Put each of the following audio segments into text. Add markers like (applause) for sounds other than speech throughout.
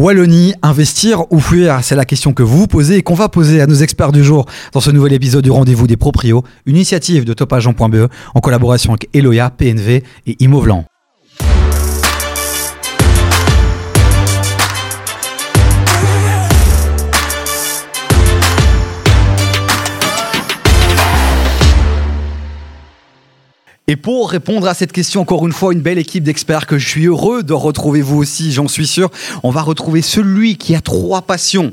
Wallonie, investir ou fuir C'est la question que vous vous posez et qu'on va poser à nos experts du jour dans ce nouvel épisode du Rendez-vous des Proprios, une initiative de topagent.be en collaboration avec Eloya, PNV et Imovlan. Et pour répondre à cette question, encore une fois, une belle équipe d'experts que je suis heureux de retrouver vous aussi, j'en suis sûr. On va retrouver celui qui a trois passions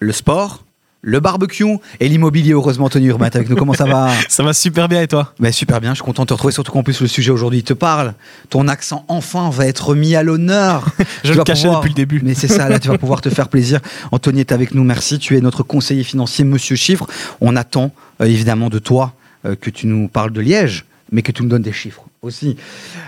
le sport, le barbecue et l'immobilier. Heureusement, Tony Urbat avec nous. Comment ça va (laughs) Ça va super bien et toi? Ben, Super bien, je suis content de te retrouver, surtout qu'en plus le sujet aujourd'hui te parle. Ton accent enfin va être mis à l'honneur. (laughs) je le cachais depuis le début. Mais c'est ça, là tu vas pouvoir te faire plaisir. Anthony est avec nous, merci. Tu es notre conseiller financier, monsieur Chiffre. On attend euh, évidemment de toi euh, que tu nous parles de Liège mais que tu me donnes des chiffres aussi.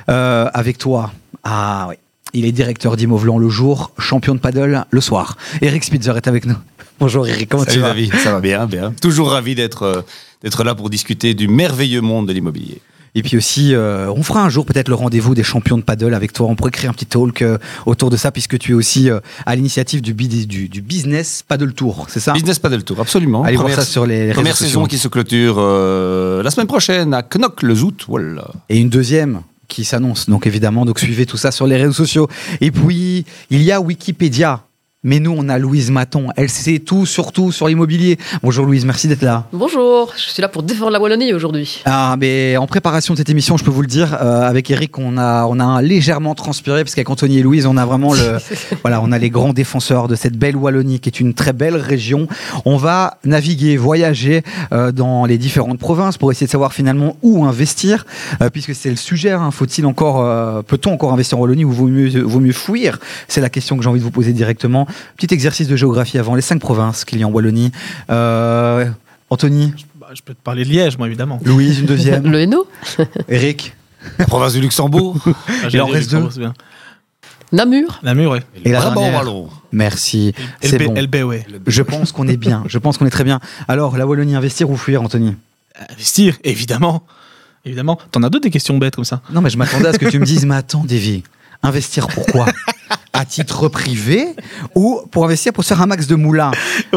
Euh, avec toi, ah oui, il est directeur d'Imovlan le jour, champion de paddle le soir. Eric Spitzer est avec nous. (laughs) Bonjour Eric, comment tu vas? David, ça va bien, bien. Toujours ravi d'être euh, d'être là pour discuter du merveilleux monde de l'immobilier. Et puis aussi, euh, on fera un jour peut-être le rendez-vous des champions de paddle avec toi. On pourrait créer un petit talk euh, autour de ça, puisque tu es aussi euh, à l'initiative du, du, du, Business Paddle Tour, c'est ça? Business Paddle Tour, absolument. Allez voir ça sur les Première saison qui se clôture la semaine prochaine à Knock le Zout. Voilà. Et une deuxième qui s'annonce, donc évidemment, donc suivez tout ça sur les réseaux sociaux. Et puis, il y a Wikipédia mais nous, on a Louise Maton. Elle sait tout, surtout sur l'immobilier. Bonjour Louise, merci d'être là. Bonjour, je suis là pour défendre la Wallonie aujourd'hui. Ah, mais en préparation de cette émission, je peux vous le dire, euh, avec Eric, on a, on a légèrement transpiré, parce qu'avec Anthony et Louise, on a vraiment le. (laughs) voilà, on a les grands défenseurs de cette belle Wallonie, qui est une très belle région. On va naviguer, voyager euh, dans les différentes provinces pour essayer de savoir finalement où investir, euh, puisque c'est le sujet. Hein. Faut-il encore, peut-on encore investir en Wallonie ou vaut mieux, vaut mieux fuir? C'est la question que j'ai envie de vous poser directement. Petit exercice de géographie avant les cinq provinces qu'il y a en Wallonie. Euh, Anthony bah, Je peux te parler de Liège, moi, évidemment. Louise, une deuxième. (laughs) Le Hainaut. Eric La province du Luxembourg. Ah, Il en reste deux. Namur. Namur, oui. Et la Wallon. Merci. C'est bon. LB, ouais. Je pense qu'on est bien. Je pense qu'on est très bien. Alors, la Wallonie, investir ou fuir, Anthony Investir, évidemment. Évidemment. T'en as deux des questions bêtes comme ça. Non, mais je m'attendais à ce que tu me dises, mais attends, Davy, investir pourquoi? À titre privé ou pour investir pour se faire un max de moulins.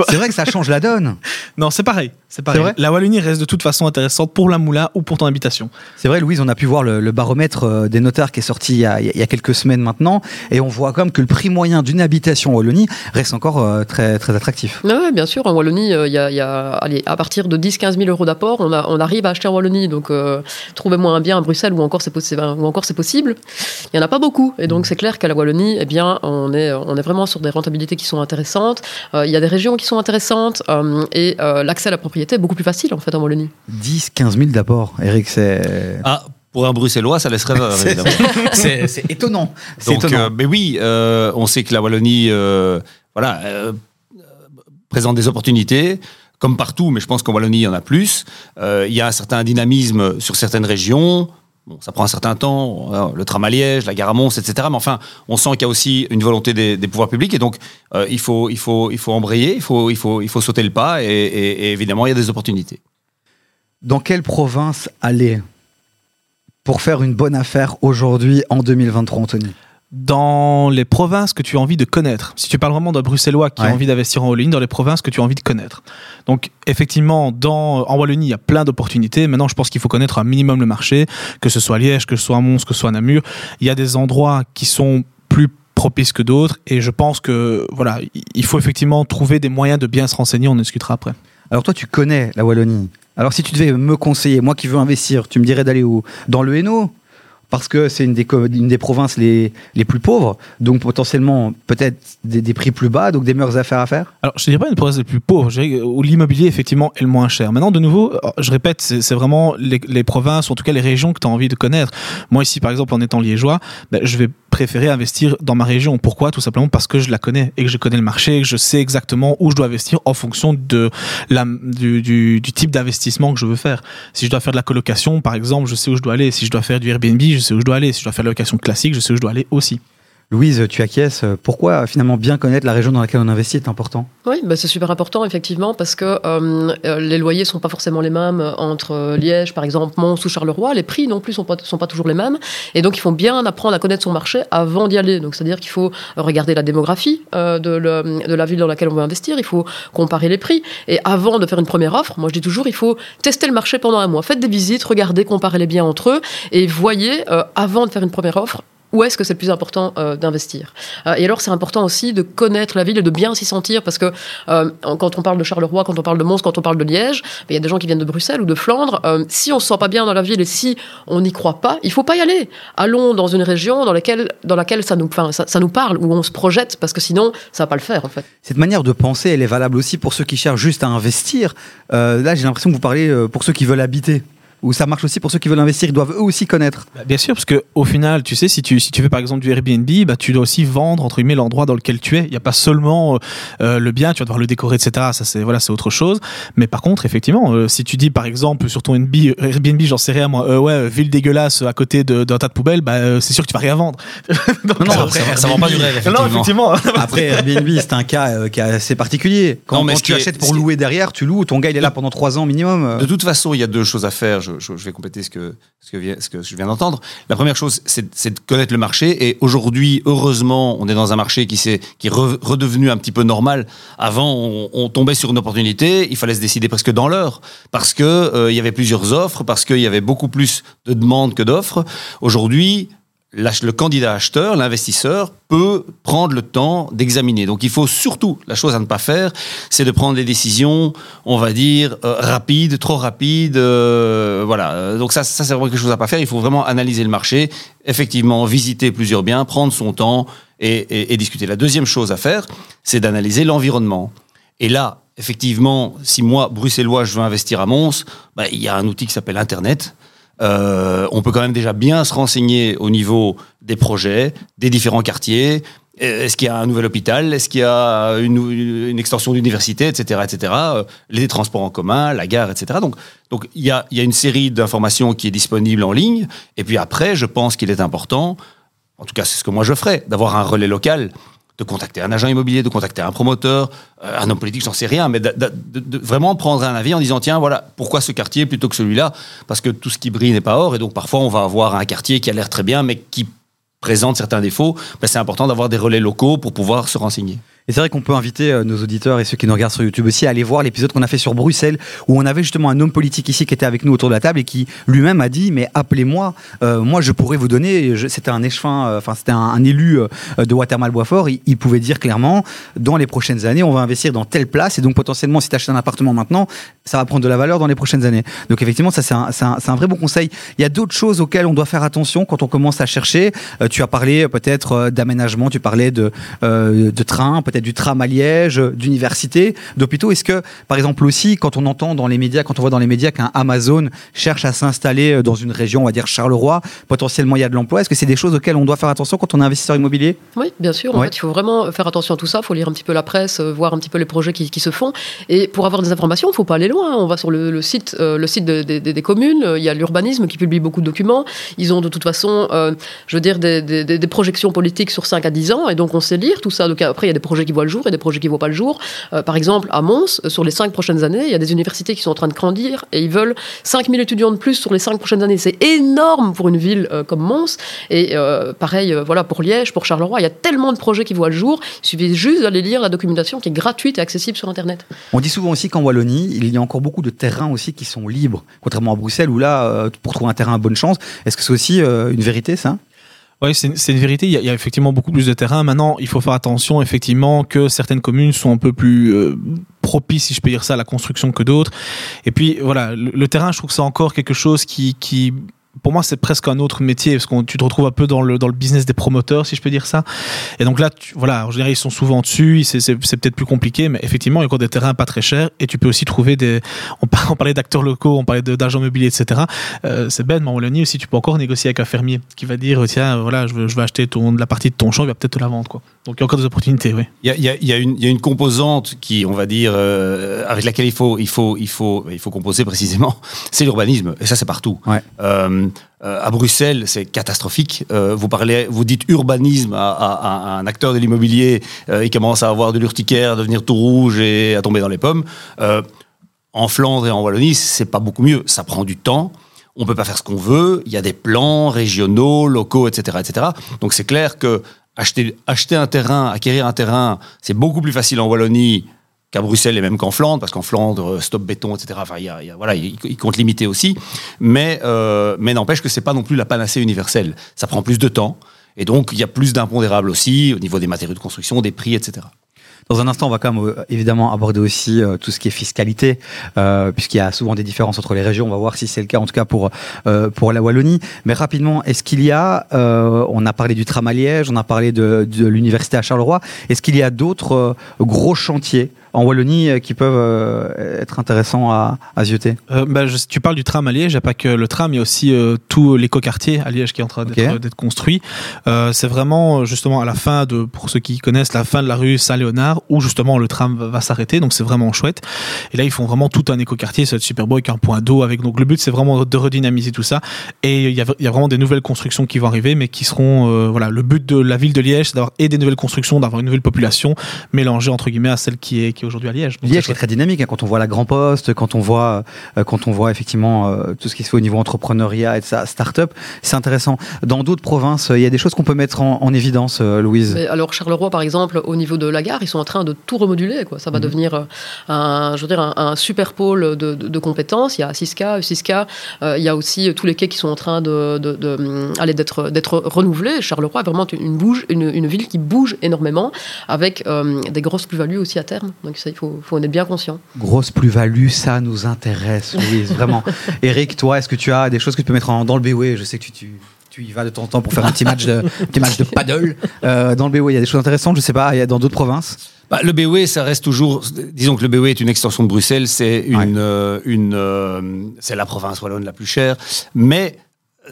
C'est vrai que ça change la donne. Non, c'est pareil. C'est pareil. Vrai la Wallonie reste de toute façon intéressante pour la moula ou pour ton habitation. C'est vrai, Louise, on a pu voir le, baromètre euh, des notaires qui est sorti il y, a, quelques semaines maintenant, et on voit comme que le prix moyen d'une habitation en Wallonie reste encore euh, très, très attractif. Oui, bien sûr. En Wallonie, euh, il y, a, allez, à partir de 10-15 000 euros d'apport, on, on, arrive à acheter en Wallonie. Donc, trouvez-moi un bien à Bruxelles ou encore c'est possible. Il n'y en a pas beaucoup. Et donc, c'est clair qu'à la Wallonie, eh bien, on est, on est vraiment sur des rentabilités qui sont intéressantes. Il y a des régions qui sont intéressantes et l'accès à la propriété est beaucoup plus facile en fait en Wallonie. 10, 15 000 d'abord, Eric, c'est. Ah, pour un Bruxellois, ça laisserait (laughs) évidemment. c'est étonnant. Donc, étonnant. Euh, mais oui, euh, on sait que la Wallonie, euh, voilà, présente des opportunités comme partout, mais je pense qu'en Wallonie, il y en a plus. Il y a un certain dynamisme sur certaines régions. Bon, ça prend un certain temps, hein, le tram à Liège, la gare à Mons, etc. Mais enfin, on sent qu'il y a aussi une volonté des, pouvoirs publics et donc euh, il, faut, il, faut, il faut embrayer, il faut, il, faut, il faut sauter le pas et, et évidemment, il y a des opportunités. Dans quelle province aller pour faire une bonne affaire aujourd'hui en 2023, Anthony? Dans les provinces que tu as envie de connaître. Si tu parles vraiment d'un Bruxellois qui a envie d'investir en Wallonie, dans les provinces que tu as envie de connaître. Donc, effectivement, dans, en Wallonie, il y a plein d'opportunités. Maintenant, je pense qu'il faut connaître un minimum le marché, que ce soit Liège, que ce soit Mons, que ce soit Namur. Il y a des endroits qui sont plus propices que d'autres. Et je pense que, voilà, il faut effectivement trouver des moyens de bien se renseigner. On en discutera après. Alors, toi, tu connais la Wallonie. Alors, si tu devais me conseiller, moi qui veux investir, tu me dirais d'aller où? Dans le Hainaut? Parce que c'est une des, provinces les, les plus pauvres, donc potentiellement peut-être des, prix plus bas, donc des meilleures affaires à faire Alors, je ne dirais pas une province les plus pauvres, où l'immobilier, effectivement, est le moins cher. Maintenant, de nouveau, je répète, c'est vraiment les, provinces, ou en tout cas les régions que tu as envie de connaître. Moi, ici, par exemple, en étant liégeois, ben, je vais préférer investir dans ma région. Pourquoi? Tout simplement parce que je la connais et que je connais le marché et que je sais exactement où je dois investir en fonction de la, du type d'investissement que je veux faire. Si je dois faire de la colocation, par exemple, je sais où je dois aller. Si je dois faire du Airbnb, je sais où je dois aller. Si je dois faire de la location classique, je sais où je dois aller aussi. Louise, tu acquiesces. Pourquoi finalement bien connaître la région dans laquelle on investit est important? Oui, bah c'est super important effectivement parce que euh, euh, les loyers sont pas forcément les mêmes entre Liège, par exemple, Mons ou Charleroi. Les prix non plus pas sont pas toujours les mêmes, et donc il faut bien apprendre à connaître son marché avant d'y aller. Donc c'est-à-dire qu'il faut regarder la démographie euh, de, la ville dans laquelle on veut investir. Il faut comparer les prix et avant de faire une première offre, moi je dis toujours il faut tester le marché pendant un mois. Faites des visites, regardez, comparez les biens entre eux et voyez avant de faire une première offre où est-ce que c'est le plus important euh, d'investir euh, Et alors, c'est important aussi de connaître la ville et de bien s'y sentir, parce que euh, quand on parle de Charleroi, quand on parle de Mons, quand on parle de Liège, ben, il y a des gens qui viennent de Bruxelles ou de Flandre. si on se sent pas bien dans la ville et si on n'y croit pas, il faut pas y aller. Allons dans une région dans laquelle, dans laquelle ça, nous, ça, ça nous parle, où on se projette, parce que sinon, ça va pas le faire, en fait. Cette manière de penser, elle est valable aussi pour ceux qui cherchent juste à investir. là, j'ai l'impression que vous parlez pour ceux qui veulent habiter ou ça marche aussi pour ceux qui veulent investir, ils doivent eux aussi connaître bah, Bien sûr, parce que au final, tu sais, si tu, si tu fais par exemple du Airbnb, bah, tu dois aussi vendre entre guillemets l'endroit dans lequel tu es. Il n'y a pas seulement euh, le bien, tu vas devoir le décorer, etc. Ça, c'est voilà, c'est autre chose. Mais par contre, effectivement, euh, si tu dis par exemple sur ton Airbnb, j'en sais rien moi, euh, ouais, ville dégueulasse à côté d'un tas de poubelles, bah, c'est sûr que tu vas rien vendre. (laughs) non, après, ça, ça vend pas du rêve. Effectivement. Non, effectivement. (laughs) après, Airbnb, c'est un cas qui est assez particulier. Quand, mais tu achètes pour louer derrière, tu loues, ton gars il est là pendant trois ans minimum. De toute façon, il y a deux choses à faire. Je, je, vais compléter ce que, je viens d'entendre. La première chose, c'est de connaître le marché. Et aujourd'hui, heureusement, on est dans un marché qui, est, redevenu un petit peu normal. Avant, on, tombait sur une opportunité, il fallait se décider presque dans l'heure. Parce qu'il euh, y avait plusieurs offres, parce qu'il y avait beaucoup plus de demandes que d'offres. Aujourd'hui, le candidat acheteur, l'investisseur, peut prendre le temps d'examiner. Donc il faut surtout, la chose à ne pas faire, c'est de prendre des décisions, on va dire, euh, rapides, trop rapides. Euh, voilà. Donc ça, ça c'est vraiment quelque chose à ne pas faire. Il faut vraiment analyser le marché, effectivement, visiter plusieurs biens, prendre son temps et, et discuter. La deuxième chose à faire, c'est d'analyser l'environnement. Et là, effectivement, si moi, bruxellois, je veux investir à Mons, bah, il y a un outil qui s'appelle Internet. Euh, on peut quand même déjà bien se renseigner au niveau des projets, des différents quartiers. Est-ce qu'il y a un nouvel hôpital? Est-ce qu'il y a une, extension d'université, etc., etc. Euh, les transports en commun, la gare, etc. Donc, donc il y a, y a une série d'informations qui est disponible en ligne. Et puis après, je pense qu'il est important, en tout cas c'est ce que moi je ferais, d'avoir un relais local de contacter un agent immobilier, de contacter un promoteur, euh, un homme politique, j'en sais rien, mais de, vraiment prendre un avis en disant tiens, voilà, pourquoi ce quartier plutôt que celui-là? Parce que tout ce qui brille n'est pas or, et donc parfois on va avoir un quartier qui a l'air très bien, mais qui présente certains défauts. Ben, c'est important d'avoir des relais locaux pour pouvoir se renseigner. Et c'est vrai qu'on peut inviter euh, nos auditeurs et ceux qui nous regardent sur YouTube aussi à aller voir l'épisode qu'on a fait sur Bruxelles, où on avait justement un homme politique ici qui était avec nous autour de la table et qui lui-même a dit mais appelez-moi, euh, moi je pourrais vous donner. C'était un échevin, euh, enfin c'était un, élu de Watermal Boisfort. Il, pouvait dire clairement dans les prochaines années on va investir dans telle place et donc potentiellement si tu achètes un appartement maintenant, ça va prendre de la valeur dans les prochaines années. Donc effectivement ça c'est un, un, un, vrai bon conseil. Il y a d'autres choses auxquelles on doit faire attention quand on commence à chercher. tu as parlé peut-être d'aménagement, tu parlais de, de train, du tram à Liège, d'universités, d'hôpitaux. Est-ce que, par exemple aussi, quand on entend dans les médias, quand on voit dans les médias qu'un Amazon cherche à s'installer euh, dans une région, on va dire Charleroi, potentiellement il y a de l'emploi, est-ce que c'est des choses auxquelles on doit faire attention quand on est investisseur immobilier? Oui, bien sûr. En fait, il faut vraiment faire attention à tout ça. Il faut lire un petit peu la presse, euh, voir un petit peu les projets qui, se font. Et pour avoir des informations, il ne faut pas aller loin. On va sur le, site, euh, le site des communes. Il y a l'urbanisme qui publie beaucoup de documents. Ils ont de toute façon, je veux dire, des, des, projections politiques sur 5 à 10 ans. Et donc, on sait lire tout ça. Donc, après, il y a des projets qui voient le jour et des projets qui ne voient pas le jour. Euh, par exemple, à Mons, euh, sur les cinq prochaines années, il y a des universités qui sont en train de grandir et ils veulent 5000 étudiants de plus sur les cinq prochaines années. C'est énorme pour une ville euh, comme Mons. Et pareil, voilà, pour Liège, pour Charleroi, il y a tellement de projets qui voient le jour. Il suffit juste d'aller lire la documentation qui est gratuite et accessible sur Internet. On dit souvent aussi qu'en Wallonie, il y a encore beaucoup de terrains aussi qui sont libres, contrairement à Bruxelles où là, pour trouver un terrain bonne chance, est-ce que c'est aussi une vérité ça? Oui, c'est une vérité. Il y, a, effectivement beaucoup plus de terrain. Maintenant, il faut faire attention, effectivement, que certaines communes sont un peu plus euh, propices, si je peux dire ça, à la construction que d'autres. Et puis, voilà, le, terrain, je trouve que c'est encore quelque chose qui, qui pour moi, c'est presque un autre métier parce que tu te retrouves un peu dans le, dans le business des promoteurs, si je peux dire ça. Et donc là, tu, voilà, en général, ils sont souvent dessus, c'est peut-être plus compliqué, mais effectivement, il y a encore des terrains pas très chers et tu peux aussi trouver des. On, parlait d'acteurs locaux, on parlait d'agents immobiliers, etc. Euh, c'est bête, mais en Wallonie aussi, tu peux encore négocier avec un fermier qui va dire tiens, voilà, je veux, je veux acheter ton, la partie de ton champ, il va peut-être te la vendre. Quoi. Donc il y a encore des opportunités, oui. Il y a, il y a, une, il y a une composante qui, on va dire, euh, avec laquelle il faut, il faut, il faut, il faut composer précisément, (laughs) c'est l'urbanisme. Et ça, c'est partout. Ouais. Euh, à Bruxelles, c'est catastrophique. vous parlez, vous dites urbanisme à, un acteur de l'immobilier, il commence à avoir de l'urticaire, à devenir tout rouge et à tomber dans les pommes. en Flandre et en Wallonie, c'est pas beaucoup mieux. Ça prend du temps on peut pas faire ce qu'on veut, il y a des plans régionaux, locaux, etc. etc. Donc c'est clair que acheter, acheter un terrain, acquérir un terrain, c'est beaucoup plus facile en Wallonie qu'à Bruxelles et même qu'en Flandre, parce qu'en Flandre, stop béton, etc. Enfin, y a, voilà, il, compte limiter aussi. Mais, euh, mais n'empêche que c'est pas non plus la panacée universelle. Ça prend plus de temps. Et donc, il y a plus d'impondérables aussi au niveau des matériaux de construction, des prix, etc. Dans un instant, on va quand même euh, évidemment aborder aussi euh, tout ce qui est fiscalité, euh, puisqu'il y a souvent des différences entre les régions. On va voir si c'est le cas, en tout cas pour pour la Wallonie. Mais rapidement, est-ce qu'il y a, on a parlé du tram à Liège, on a parlé de l'université à Charleroi. Est-ce qu'il y a d'autres gros chantiers en Wallonie euh, qui peuvent euh, être intéressants à, à zioter euh, bah, Tu parles du tram à Liège, il n'y a pas que le tram, il y a aussi tout l'écoquartier à Liège qui est en train d'être construit. c'est vraiment justement à la fin de, pour ceux qui connaissent, la fin de la rue Saint-Léonard où justement le tram va, s'arrêter, donc c'est vraiment chouette. Et là, ils font vraiment tout un écoquartier, c'est super beau avec un point d'eau. Avec donc le but, c'est vraiment de redynamiser tout ça. Et il y, a, il y, a, vraiment des nouvelles constructions qui vont arriver, mais qui seront voilà le but de la ville de Liège, c'est d'avoir et des nouvelles constructions, d'avoir une nouvelle population mélangée entre guillemets à celle qui est qui aujourd'hui à Liège. Liège est très dynamique hein, quand on voit la Grand Poste, quand on voit euh, quand on voit effectivement euh, tout ce qui se fait au niveau entrepreneuriat et de sa start-up, c'est intéressant. Dans d'autres provinces, il y a des choses qu'on peut mettre en, évidence, euh, Louise. alors Charleroi, par exemple, au niveau de la gare, ils sont en train de tout remoduler. Quoi. Ça va mhm. devenir un, je veux dire, un, super pôle de, compétences. Il y a Siska, Siska. il y a aussi tous les quais qui sont en train de, de, d'être d'être renouvelés. Charleroi est vraiment une, bouge, une, une, ville qui bouge énormément, avec des grosses plus-values aussi à terme. Donc ça, il faut, faut en être bien conscient. Grosse plus-value, ça nous intéresse, Louise, (laughs) vraiment. Eric, toi, est-ce que tu as des choses que tu peux mettre en, dans le BOE Je sais que tu, tu, tu, y vas de temps en temps pour faire un petit match de, petit match de paddle. Euh, dans le BOE, il y a des choses intéressantes, je sais pas, il y a dans d'autres provinces? Bah, le BOE, ça reste toujours. Disons que le BOE est une extension de Bruxelles, c'est une, euh, une, euh, c'est la province wallonne la plus chère. Mais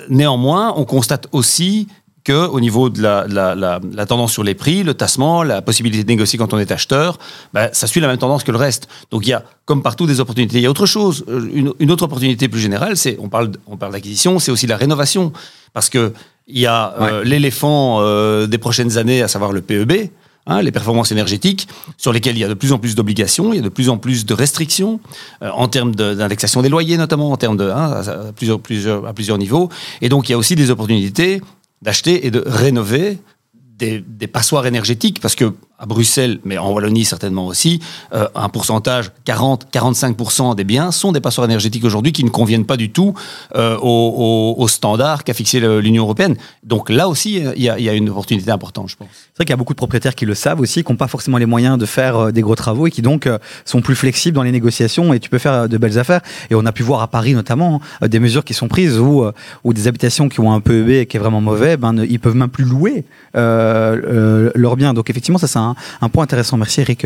néanmoins, on constate aussi que au niveau de la, la, la, la, tendance sur les prix, le tassement, la possibilité de négocier quand on est acheteur, ben, ça suit la même tendance que le reste. Donc il y a, comme partout, des opportunités. Il y a autre chose, euh, une, une autre opportunité plus générale, c'est on parle, on parle d'acquisition, c'est aussi la rénovation, parce que il y a euh, l'éléphant euh, des prochaines années, à savoir le PEB. Hein, les performances énergétiques, sur lesquelles il y a de plus en plus d'obligations, il y a de plus en plus de restrictions, en termes d'indexation des loyers notamment, en termes de hein, à, plusieurs, plusieurs, à plusieurs niveaux. Et donc il y a aussi des opportunités d'acheter et de rénover des, des, passoires énergétiques, parce que à Bruxelles, mais en Wallonie certainement aussi, euh, un pourcentage, 40-45% des biens sont des passoires énergétiques aujourd'hui qui ne conviennent pas du tout euh, aux, standards qu'a fixé l'Union européenne. Donc là aussi, il y, a, il y, a, une opportunité importante, je pense. C'est vrai qu'il y a beaucoup de propriétaires qui le savent aussi, qui n'ont pas forcément les moyens de faire euh, des gros travaux et qui donc euh, sont plus flexibles dans les négociations et tu peux faire de belles affaires. Et on a pu voir à Paris notamment hein, des mesures qui sont prises où, où des habitations qui ont un PEB et qui est vraiment mauvais, ben, ils peuvent même plus louer euh, leurs biens. Donc effectivement, ça c'est un, un, point intéressant. Merci Eric.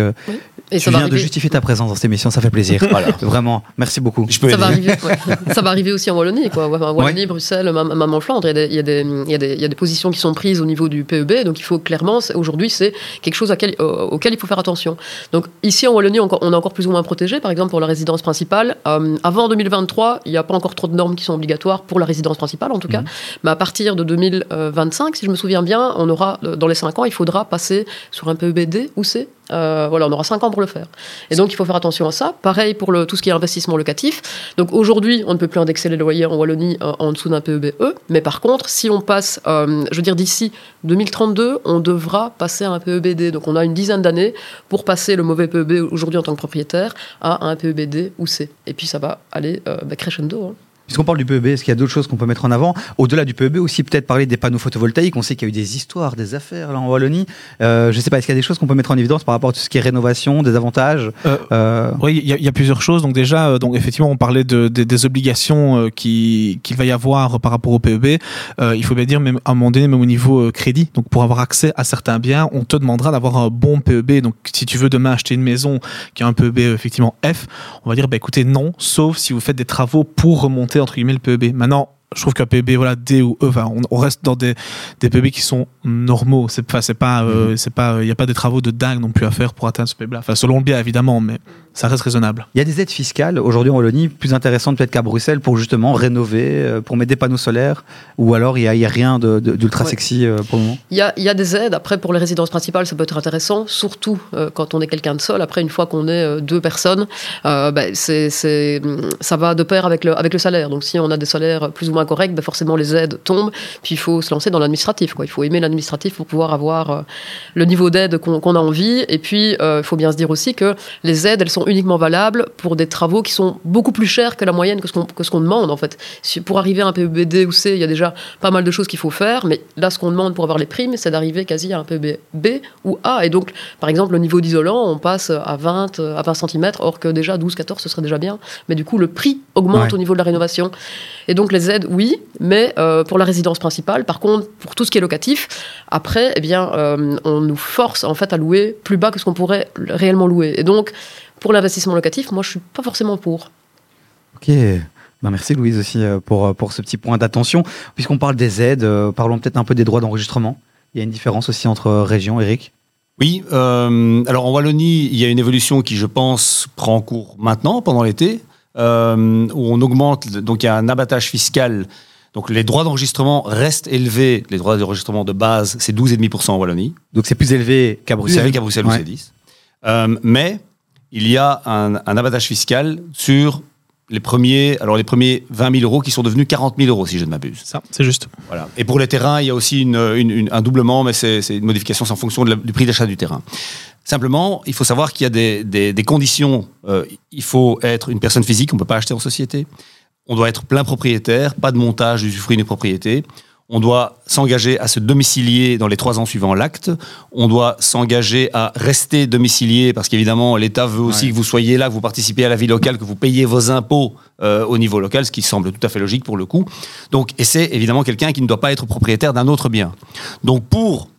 Et tu viens de justifier ta présence dans cette émission, ça fait plaisir. (laughs) voilà. Vraiment, merci beaucoup. Je peux ça, va arriver, (laughs) ça va arriver aussi en Wallonie. Quoi. Wallonie, Bruxelles, même en Flandre, il y, a des, il, y a des, il y, a des, positions qui sont prises au niveau du PEB. Donc il faut clairement, aujourd'hui, c'est quelque chose auquel il faut faire attention. Donc ici en Wallonie, on, est encore plus ou moins protégé. Par exemple, pour la résidence principale, euh, avant 2023, il n'y a pas encore trop de normes qui sont obligatoires pour la résidence principale, en tout cas. Mhm. Mais à partir de 2025, si je me souviens bien, on aura, dans les 5 ans, il faudra passer sur un PEB D ou C euh, voilà, on aura 5 ans pour le faire. Et donc, il faut faire attention à ça. Pareil pour le, tout ce qui est investissement locatif. Donc, aujourd'hui, on ne peut plus indexer les loyers en Wallonie euh, en dessous d'un PEBE. Mais par contre, si on passe, euh, je veux dire, d'ici 2032, on devra passer à un PEBD. Donc, on a une dizaine d'années pour passer le mauvais PEB aujourd'hui en tant que propriétaire à un PEBD ou C. Et puis, ça va aller bah, crescendo. Hein. Puisqu'on parle du PEB, est-ce qu'il y a d'autres choses qu'on peut mettre en avant? Au-delà du PEB, aussi peut-être parler des panneaux photovoltaïques. On sait qu'il y a eu des histoires, des affaires là en Wallonie. Euh, je ne sais pas, est-ce qu'il y a des choses qu'on peut mettre en évidence par rapport à tout ce qui est rénovation, des avantages? Euh, euh... Oui, il y, y, a plusieurs choses. Donc déjà, euh, donc effectivement, on parlait de, de, des obligations euh, qu'il va y avoir par rapport au PEB. il faut bien dire, même à un moment donné, même au niveau crédit. Donc pour avoir accès à certains biens, on te demandera d'avoir un bon PEB. Donc si tu veux demain acheter une maison qui a un PEB effectivement F, on va dire, bah, écoutez, non, sauf si vous faites des travaux pour remonter entre guillemets le PEB. Maintenant, je trouve qu'un PEB voilà D ou E enfin, on, reste dans des, des PEB qui sont normaux c'est pas c'est pas euh, mhm. c'est pas il y a pas des travaux de dingue non plus à faire pour atteindre ce PEB là enfin selon le bien évidemment mais ça reste raisonnable. Il y a des aides fiscales aujourd'hui en Wallonie plus intéressantes peut-être qu'à Bruxelles pour justement rénover, euh, pour mettre des panneaux solaires, ou alors il n'y a, a rien d'ultra Ouais. sexy euh, pour le moment. Il y, a, il y a des aides. Après, pour les résidences principales, ça peut être intéressant, surtout euh, quand on est quelqu'un de seul. Après, une fois qu'on est euh, deux personnes, euh, ben, c'est, ça va de pair avec le, avec le salaire. Donc, si on a des salaires plus ou moins corrects, ben, forcément, les aides tombent. Puis, il faut se lancer dans l'administratif. Il faut aimer l'administratif pour pouvoir avoir euh, le niveau d'aide qu'on, a envie. Et puis, euh, il faut bien se dire aussi que les aides, elles sont uniquement valables pour des travaux qui sont beaucoup plus chers que la moyenne que ce qu'on, que ce qu'on demande, en fait. Si- pour arriver à un PEB D ou C, il y a déjà pas mal de choses qu'il faut faire, mais là, ce qu'on demande pour avoir les primes, c'est d'arriver quasi à un PEB B ou A. Et donc, par exemple, le niveau d'isolant, on passe à 20, à 20 cm, or que déjà 12, 14, ce serait déjà bien. Mais du coup, le prix augmente Ouais. au niveau de la rénovation. Et donc, les aides, oui, mais euh, pour la résidence principale, par contre, pour tout ce qui est locatif, après, eh bien, euh, on nous force en fait à louer plus bas que ce qu'on pourrait réellement louer. Et donc, pour l'investissement locatif, moi, je suis pas forcément pour. Ok. Ben, merci Louise aussi euh, pour, euh, pour ce petit point d'attention. Puisqu'on parle des aides, euh, parlons peut-être un peu des droits d'enregistrement. Il y a une différence aussi entre régions, Eric? Oui, euh, alors en Wallonie, il y a une évolution qui, je pense, prend cours maintenant, pendant l'été, euh, où on augmente, donc il y a un abattage fiscal. Donc les droits d'enregistrement restent élevés. Les droits d'enregistrement de base, c'est 12,5% en Wallonie. Donc c'est plus élevé qu'à Bruxelles. savez qu'à Bruxelles, où Ouais. c'est 10. Euh, mais il y a un, un abattage fiscal sur les premiers, alors les premiers 20 000 euros qui sont devenus 40 000 euros, si je ne m'abuse. Ça, c'est juste. Voilà. Et pour les terrains, il y a aussi une, une- une- un doublement, mais c'est une modification en fonction de la- du prix d'achat du terrain. Simplement, il faut savoir qu'il y a des, des- des conditions. Euh, il faut être une personne physique, on ne peut pas acheter en société. On doit être plein propriétaire, pas de montage d'usufruit d'une propriété. On doit s'engager à se domicilier dans les trois ans suivant l'acte. On doit s'engager à rester domicilié parce qu'évidemment, l'État veut aussi Ouais. que vous soyez là, que vous participez à la vie locale, que vous payez vos impôts euh, au niveau local, ce qui semble tout à fait logique pour le coup. Donc, et c'est évidemment quelqu'un qui ne doit pas être propriétaire d'un autre bien. Donc, pour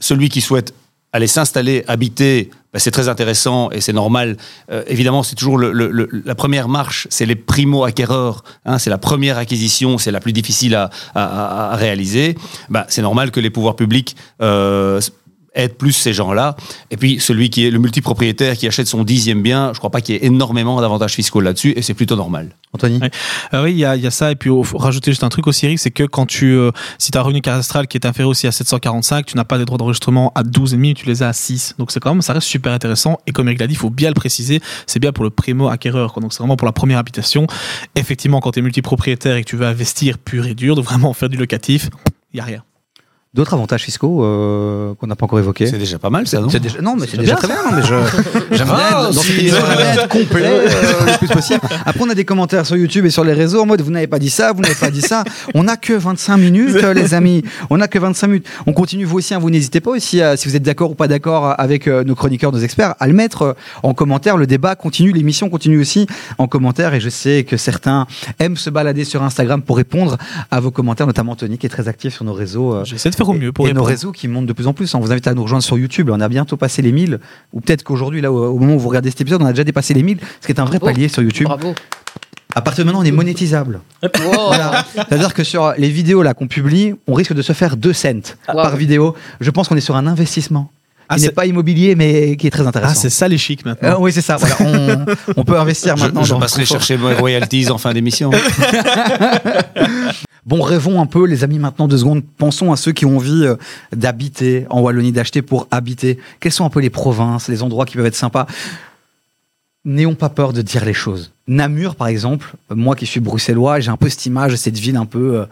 celui qui souhaite aller s'installer, habiter, ben, c'est très intéressant et c'est normal. Euh, évidemment, c'est toujours la première marche, c'est les primo-acquéreurs. hein, c'est la première acquisition, c'est la plus difficile à, réaliser. Ben, c'est normal que les pouvoirs publics euh, aident plus ces gens-là. Et puis, celui qui est le multipropriétaire qui achète son dixième bien, je crois pas qu'il y ait énormément d'avantages fiscaux là-dessus et c'est plutôt normal. Anthony. Euh, oui, il y, a il y a ça. Et puis, il faut rajouter juste un truc aussi, Eric, c'est que quand tu, euh, si tu as un revenu cadastral qui est inférieur aussi à 745, tu n'as pas des droits d'enregistrement à 12,5, tu les as à 6. Donc, c'est quand même, ça reste super intéressant. Et comme Eric l'a dit, il faut bien le préciser, c'est bien pour le primo-acquéreur. quoi. Donc, c'est vraiment pour la première habitation. Effectivement, quand tu es multipropriétaire et que tu veux investir pur et dur, de vraiment faire du locatif, il n'y a rien. D'autres avantages fiscaux euh, qu'on n'a pas encore évoqués C'est déjà pas mal, ça, non C'est déjà- non, mais c'est déjà très bien. Non, mais je, (laughs) j'aimerais Ah, être, dans cette émission, être complet euh, le plus possible. Après, on a des commentaires sur YouTube et sur les réseaux en mode vous n'avez pas dit ça, vous n'avez pas dit ça. On n'a que 25 minutes, (laughs) les amis. On n'a que 25 minutes. On continue, vous aussi, hein, vous n'hésitez pas aussi, à- si vous êtes d'accord ou pas d'accord avec euh, nos chroniqueurs, nos experts, à le mettre euh, en commentaire. Le débat continue, l'émission continue aussi en commentaire. Et je sais que certains aiment se balader sur Instagram pour répondre à vos commentaires, notamment Anthony qui est très actif sur nos réseaux. euh, J'essaie de faire au mieux pour et nos réseaux qui montent de plus en plus. On vous invite à nous rejoindre sur YouTube. On a bientôt passé les 1000. Ou peut-être qu'aujourd'hui, là, au au moment où vous regardez cet épisode, on a déjà dépassé les 1000. Ce qui est un vrai Bravo. palier sur YouTube. Bravo. À partir de maintenant, on est monétisable. Wow. Voilà. C'est-à-dire que sur les vidéos là qu'on publie, on risque de se faire 2 cents Wow. par vidéo. Je pense qu'on est sur un investissement Ah, qui n'est pas immobilier, mais qui est très Ah, intéressant. c'est ça les chics maintenant. Euh, oui, c'est ça. Voilà. On, on peut (laughs) investir Je, maintenant. je dans le passerai chercher mes royalties en fin d'émission. (laughs) Bon, rêvons un peu, les amis, maintenant deux secondes. Pensons à ceux qui ont envie euh, d'habiter en Wallonie, d'acheter pour habiter. Quelles sont un peu les provinces, les endroits qui peuvent être sympas? N'ayons pas peur de dire les choses. Namur, par exemple, moi qui suis bruxellois, j'ai un peu cette image cette ville un peu euh,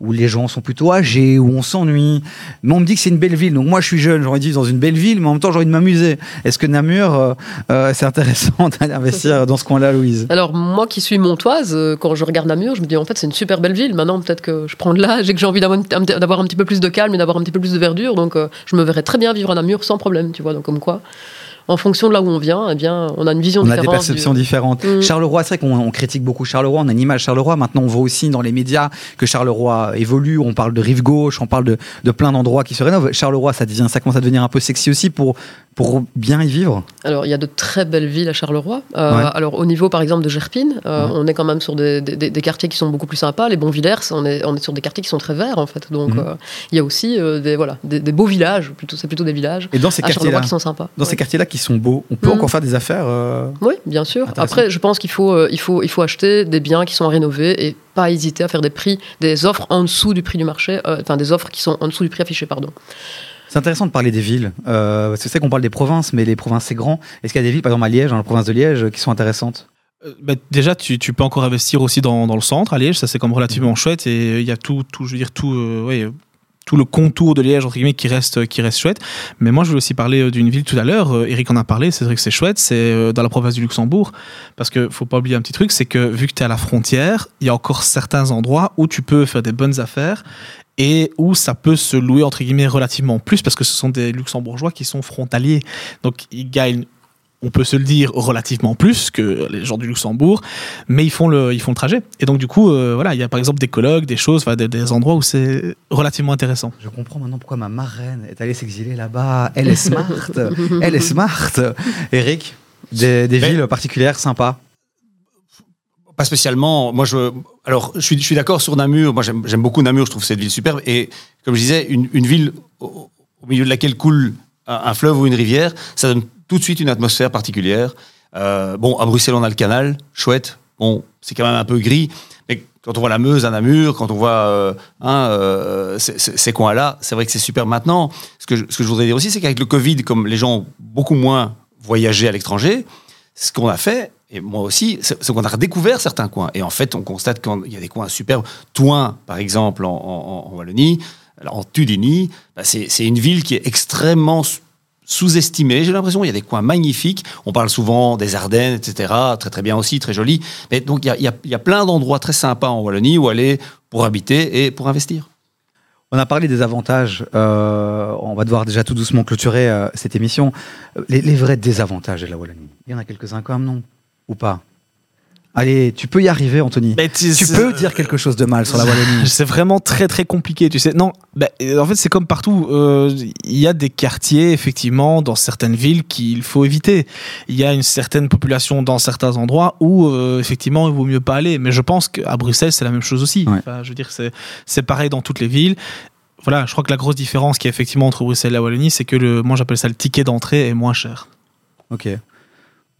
où les gens sont plutôt âgés, où on s'ennuie. Mais on me dit que c'est une belle ville. Donc moi, je suis jeune, j'aurais dit dans une belle ville, mais en même temps, j'ai envie de m'amuser. Est-ce que Namur, euh, euh, c'est intéressant (laughs) d'investir dans ce coin-là, Louise? Alors moi qui suis montoise, euh, quand je regarde Namur, je me dis en fait c'est une super belle ville. Maintenant peut-être que je prends de l'âge et que j'ai envie d'avoir, un- petit peu plus de calme et d'avoir un petit peu plus de verdure. Donc je me verrais très bien vivre à Namur sans problème, tu vois. Donc comme quoi, en fonction de là où on vient, eh bien on a une vision On a des différente. perceptions du- différentes. Mm. Charleroi, c'est vrai qu'on on critique beaucoup Charleroi, on a une image Charleroi. Maintenant, on voit aussi dans les médias que Charleroi évolue. On parle de rive gauche, on parle de, de plein d'endroits qui se rénovent. Charleroi, ça devient, ça commence à devenir un peu sexy aussi pour pour bien y vivre Alors, il y a de très belles villes à Charleroi. Euh, Ouais. Alors, au niveau, par exemple, de Gerpine, euh, Ouais. on est quand même sur des, des- des quartiers qui sont beaucoup plus sympas. Les Bonvillers, on est, on est sur des quartiers qui sont très verts, en fait. Donc, Mhm. euh, il y a aussi des, voilà, des, des beaux villages, plutôt, c'est plutôt des villages Et dans ces quartiers-là, qui sont sympas. dans Ouais. ces quartiers-là qui sont beaux, on peut Mhm. encore faire des affaires euh, Oui, bien sûr. Après, je pense qu'il faut, euh, il faut, il faut acheter des biens qui sont à rénover et pas hésiter à faire des prix, des offres en dessous du prix du marché, euh, enfin des offres qui sont en dessous du prix affiché, pardon. C'est intéressant de parler des villes. Euh, parce que c'est qu'on parle des provinces, mais les provinces c'est grand. Est-ce qu'il y a des villes, par exemple à Liège, dans la province de Liège, qui sont intéressantes? Euh, bah, déjà, tu, tu peux encore investir aussi dans, dans le centre à Liège, ça c'est comme relativement chouette et il y a tout, tout, je veux dire tout, euh, ouais, euh, tout le contour de Liège entre guillemets qui reste, qui reste chouette. Mais moi, je voulais aussi parler euh, d'une ville tout à l'heure. euh, Eric en a parlé, c'est vrai que c'est chouette. C'est euh, dans la province du Luxembourg, parce que faut pas oublier un petit truc, c'est que vu que tu es à la frontière, il y a encore certains endroits où tu peux faire des bonnes affaires et où ça peut se louer entre guillemets relativement plus parce que ce sont des luxembourgeois qui sont frontaliers. Donc ils gagnent, on peut se le dire, relativement plus que les gens du Luxembourg, mais ils font le, ils font le trajet. Et donc du coup, euh, voilà, il y a par exemple des colloques, des choses, des, des endroits où c'est relativement intéressant. Je comprends maintenant pourquoi ma marraine est allée s'exiler là-bas. Elle est smart. (laughs) Elle est smart. Eric, des, villes particulières sympas. Pas spécialement. Moi, je, alors, je suis, je suis d'accord sur Namur. Moi, j'aime j'aime beaucoup Namur. Je trouve cette ville superbe. Et comme je disais, une, une ville au, au milieu de laquelle coule un, un fleuve ou une rivière, ça donne tout de suite une atmosphère particulière. Euh, bon, à Bruxelles, on a le canal, chouette. Bon, c'est quand même un peu gris. Mais quand on voit la Meuse à Namur, quand on voit euh, hein, euh, ces- coins-là, c'est vrai que c'est super. Maintenant, ce que, je, ce que je voudrais dire aussi, c'est qu'avec le Covid, comme les gens ont beaucoup moins voyagé à l'étranger, ce qu'on a fait, et moi aussi, c'est qu'on a redécouvert certains coins. Et en fait, on constate qu'il y a des coins superbes. Touin, par exemple, en, en- en Wallonie, en Tudinie, bah, c'est une ville qui est extrêmement sous- sous-estimée. J'ai l'impression il y a des coins magnifiques. On parle souvent des Ardennes, etc. Très très bien aussi, très joli. Mais donc il y a, il y a- il plein d'endroits très sympas en Wallonie où aller pour habiter et pour investir. On a parlé des avantages. euh, on va devoir déjà tout doucement clôturer euh, cette émission. Les, les vrais désavantages de la Wallonie. Il y en a quelques-uns quand même, non? Ou pas? Allez, tu peux y arriver, Anthony. Tu peux dire quelque chose de mal sur la Wallonie. (laughs) C'est vraiment très très compliqué, tu sais. Non, bah, euh, en fait c'est comme partout. Euh, Il y a des quartiers effectivement dans certaines villes qu'il faut éviter. Il y a une certaine population dans certains endroits où euh, effectivement il vaut mieux pas aller. Mais je pense qu'à Bruxelles c'est la même chose aussi. Ouais. Enfin, je veux dire c'est c'est pareil dans toutes les villes. Voilà, je crois que la grosse différence qu'il y a effectivement entre Bruxelles et la Wallonie, c'est que le, moi j'appelle ça le ticket d'entrée est moins cher. Ok.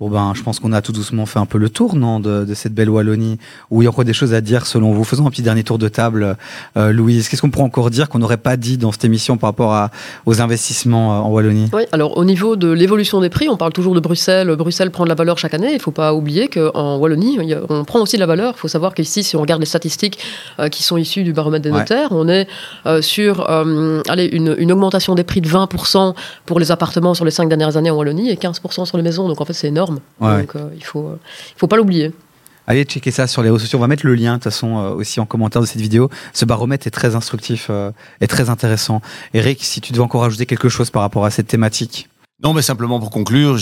Bon ben, je pense qu'on a tout doucement fait un peu le tour, non, de, de cette belle Wallonie. Ou il y a encore des choses à dire selon vous. Faisons un petit dernier tour de table, euh, Louise. Qu'est-ce qu'on pourrait encore dire qu'on n'aurait pas dit dans cette émission par rapport à, aux investissements euh, en Wallonie? Oui, alors au niveau de l'évolution des prix, on parle toujours de Bruxelles. Bruxelles prend de la valeur chaque année. Il ne faut pas oublier qu'en Wallonie, on prend aussi de la valeur. Il faut savoir qu'ici, si on regarde les statistiques euh, qui sont issues du baromètre des Ouais. notaires, on est euh, sur allez, une, une augmentation des prix de 20% pour les appartements sur les cinq dernières années en Wallonie et 15% sur les maisons. Donc en fait, c'est énorme. Ouais. Donc euh, il faut, euh, il faut pas l'oublier. Allez checker ça sur les réseaux sociaux. On va mettre le lien de toute façon euh, aussi en commentaire de cette vidéo. Ce baromètre est très instructif euh, et très intéressant. Eric, si tu devais encore ajouter quelque chose par rapport à cette thématique. Non, mais simplement pour conclure,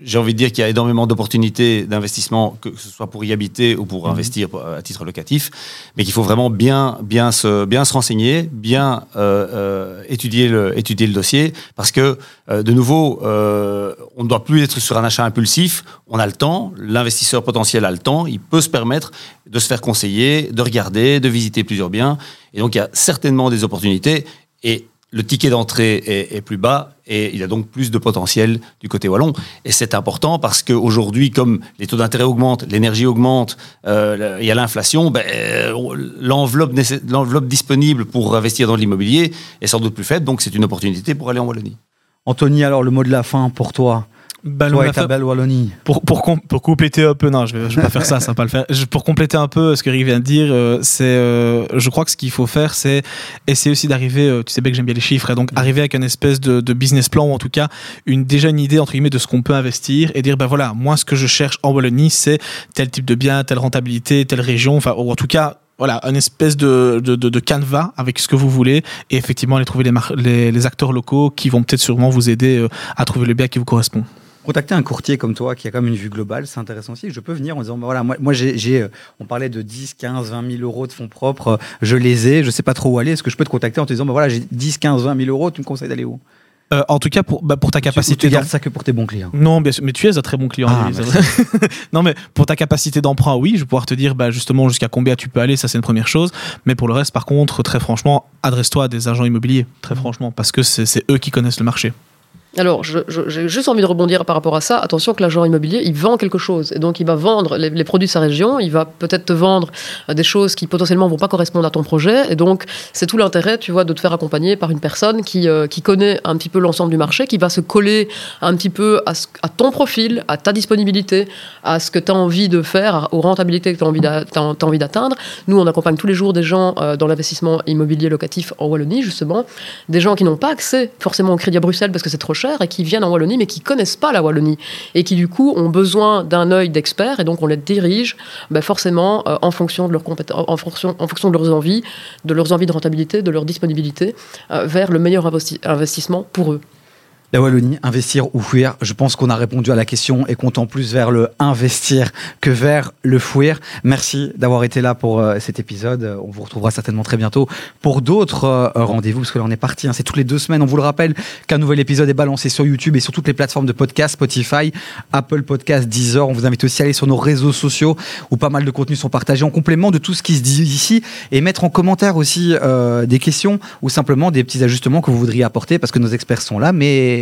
j'ai envie de dire qu'il y a énormément d'opportunités d'investissement, que ce soit pour y habiter ou pour Mhm. investir à titre locatif, mais qu'il faut vraiment bien, bien, se, bien se renseigner, bien euh, euh, étudier, le, étudier le dossier, parce que, euh, de nouveau, euh, on ne doit plus être sur un achat impulsif, on a le temps, l'investisseur potentiel a le temps, il peut se permettre de se faire conseiller, de regarder, de visiter plusieurs biens, et donc il y a certainement des opportunités, et le ticket d'entrée est, plus bas et il a donc plus de potentiel du côté wallon. Et c'est important parce qu'aujourd'hui, comme les taux d'intérêt augmentent, l'énergie augmente, euh, il y a l'inflation, ben, euh, l'enveloppe disponible pour investir dans l'immobilier est sans doute plus faible. Donc c'est une opportunité pour aller en Wallonie. Anthony, alors le mot de la fin pour toi. Toi et ta belle Wallonie. Pour, pour, com- pour compléter un peu, non, je vais, je vais pas faire ça, ça va pas le faire. Je- pour compléter un peu ce que Rick vient de dire, euh, c'est, euh, je crois que ce qu'il faut faire, c'est essayer aussi d'arriver, euh, tu sais bien que j'aime bien les chiffres, et donc arriver avec une espèce de, de business plan, ou en tout cas, une, déjà une idée, entre guillemets, de ce qu'on peut investir, et dire, ben voilà, moi, ce que je cherche en Wallonie, c'est tel type de bien, telle rentabilité, telle région, enfin, ou en tout cas, voilà, une espèce de, de, de, canevas avec ce que vous voulez, et effectivement, aller trouver les, les, les acteurs locaux qui vont peut-être sûrement vous aider euh, à trouver le bien qui vous correspond. Contacter un courtier comme toi qui a quand même une vue globale, c'est intéressant aussi. Je peux venir en disant, bah voilà, moi, moi j'ai, euh, on parlait de 10, 15, 20 000 euros de fonds propres, euh, je les ai, je sais pas trop où aller. Est-ce que je peux te contacter en te disant, bah voilà, j'ai 10, 15, 20 000 euros, tu me conseilles d'aller où? Euh, en tout cas, pour, bah, pour ta capacité. Tu gardes ça que pour tes bons clients? Non, bien sûr, mais tu es un très bon client. Ah, (laughs) non, mais pour ta capacité d'emprunt, oui, je vais pouvoir te dire bah, justement jusqu'à combien tu peux aller, ça c'est une première chose. Mais pour le reste, par contre, très franchement, adresse-toi à des agents immobiliers, très franchement, parce que c'est eux qui connaissent le marché. Alors, j'ai juste envie de rebondir par rapport à ça. Attention que l'agent immobilier, il vend quelque chose. Et donc, il va vendre les, produits de sa région. Il va peut-être te vendre euh, des choses qui potentiellement vont pas correspondre à ton projet. Et donc, c'est tout l'intérêt, tu vois, de te faire accompagner par une personne qui, euh, qui connaît un petit peu l'ensemble du marché, qui va se coller un petit peu à, à ton profil, à ta disponibilité, à ce que tu as envie de faire, aux rentabilités que tu as envie d'atteindre. Nous, on accompagne tous les jours des gens euh, dans l'investissement immobilier locatif en Wallonie, justement. Des gens qui n'ont pas accès forcément au crédit à Bruxelles parce que c'est trop cher et qui viennent en Wallonie mais qui connaissent pas la Wallonie et qui du coup ont besoin d'un œil d'expert et donc on les dirige ben, forcément euh, en fonction de leurs en fonction, en fonction de leurs envies, de leurs envies de rentabilité, de leur disponibilité euh, vers le meilleur investissement pour eux. La Wallonie, investir ou fuir Je pense qu'on a répondu à la question et compte en plus vers le investir que vers le fuir. Merci d'avoir été là pour euh, cet épisode. On vous retrouvera certainement très bientôt pour d'autres euh, rendez-vous parce que là on est parti. Hein. C'est toutes les deux semaines. On vous le rappelle qu'un nouvel épisode est balancé sur YouTube et sur toutes les plateformes de podcast, Spotify, Apple Podcast, Deezer. On vous invite aussi à aller sur nos réseaux sociaux où pas mal de contenus sont partagés en complément de tout ce qui se dit ici et mettre en commentaire aussi euh, des questions ou simplement des petits ajustements que vous voudriez apporter parce que nos experts sont là. Mais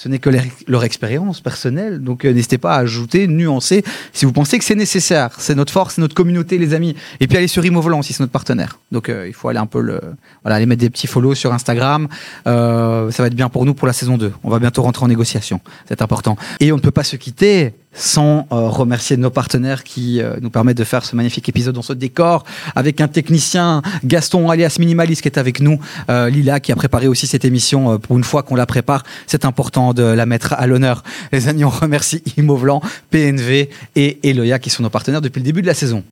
ce n'est que leur, expérience personnelle. Donc euh, n'hésitez pas à ajouter, nuancer si vous pensez que c'est nécessaire. C'est notre force, c'est notre communauté, les amis. Et puis allez sur Imovolant aussi, c'est notre partenaire. Donc euh, il faut aller un peu le, voilà, aller mettre des petits follow sur Instagram. Euh, ça va être bien pour nous pour la saison 2. On va bientôt rentrer en négociation. C'est important. Et on ne peut pas se quitter sans euh, remercier nos partenaires qui euh, nous permettent de faire ce magnifique épisode dans ce décor avec un technicien Gaston alias Minimalist qui est avec nous, euh, Lila qui a préparé aussi cette émission pour une fois qu'on la prépare. C'est important de la mettre à l'honneur. Les amis, on remercie Imovlan, PNV et Eloya qui sont nos partenaires depuis le début de la saison.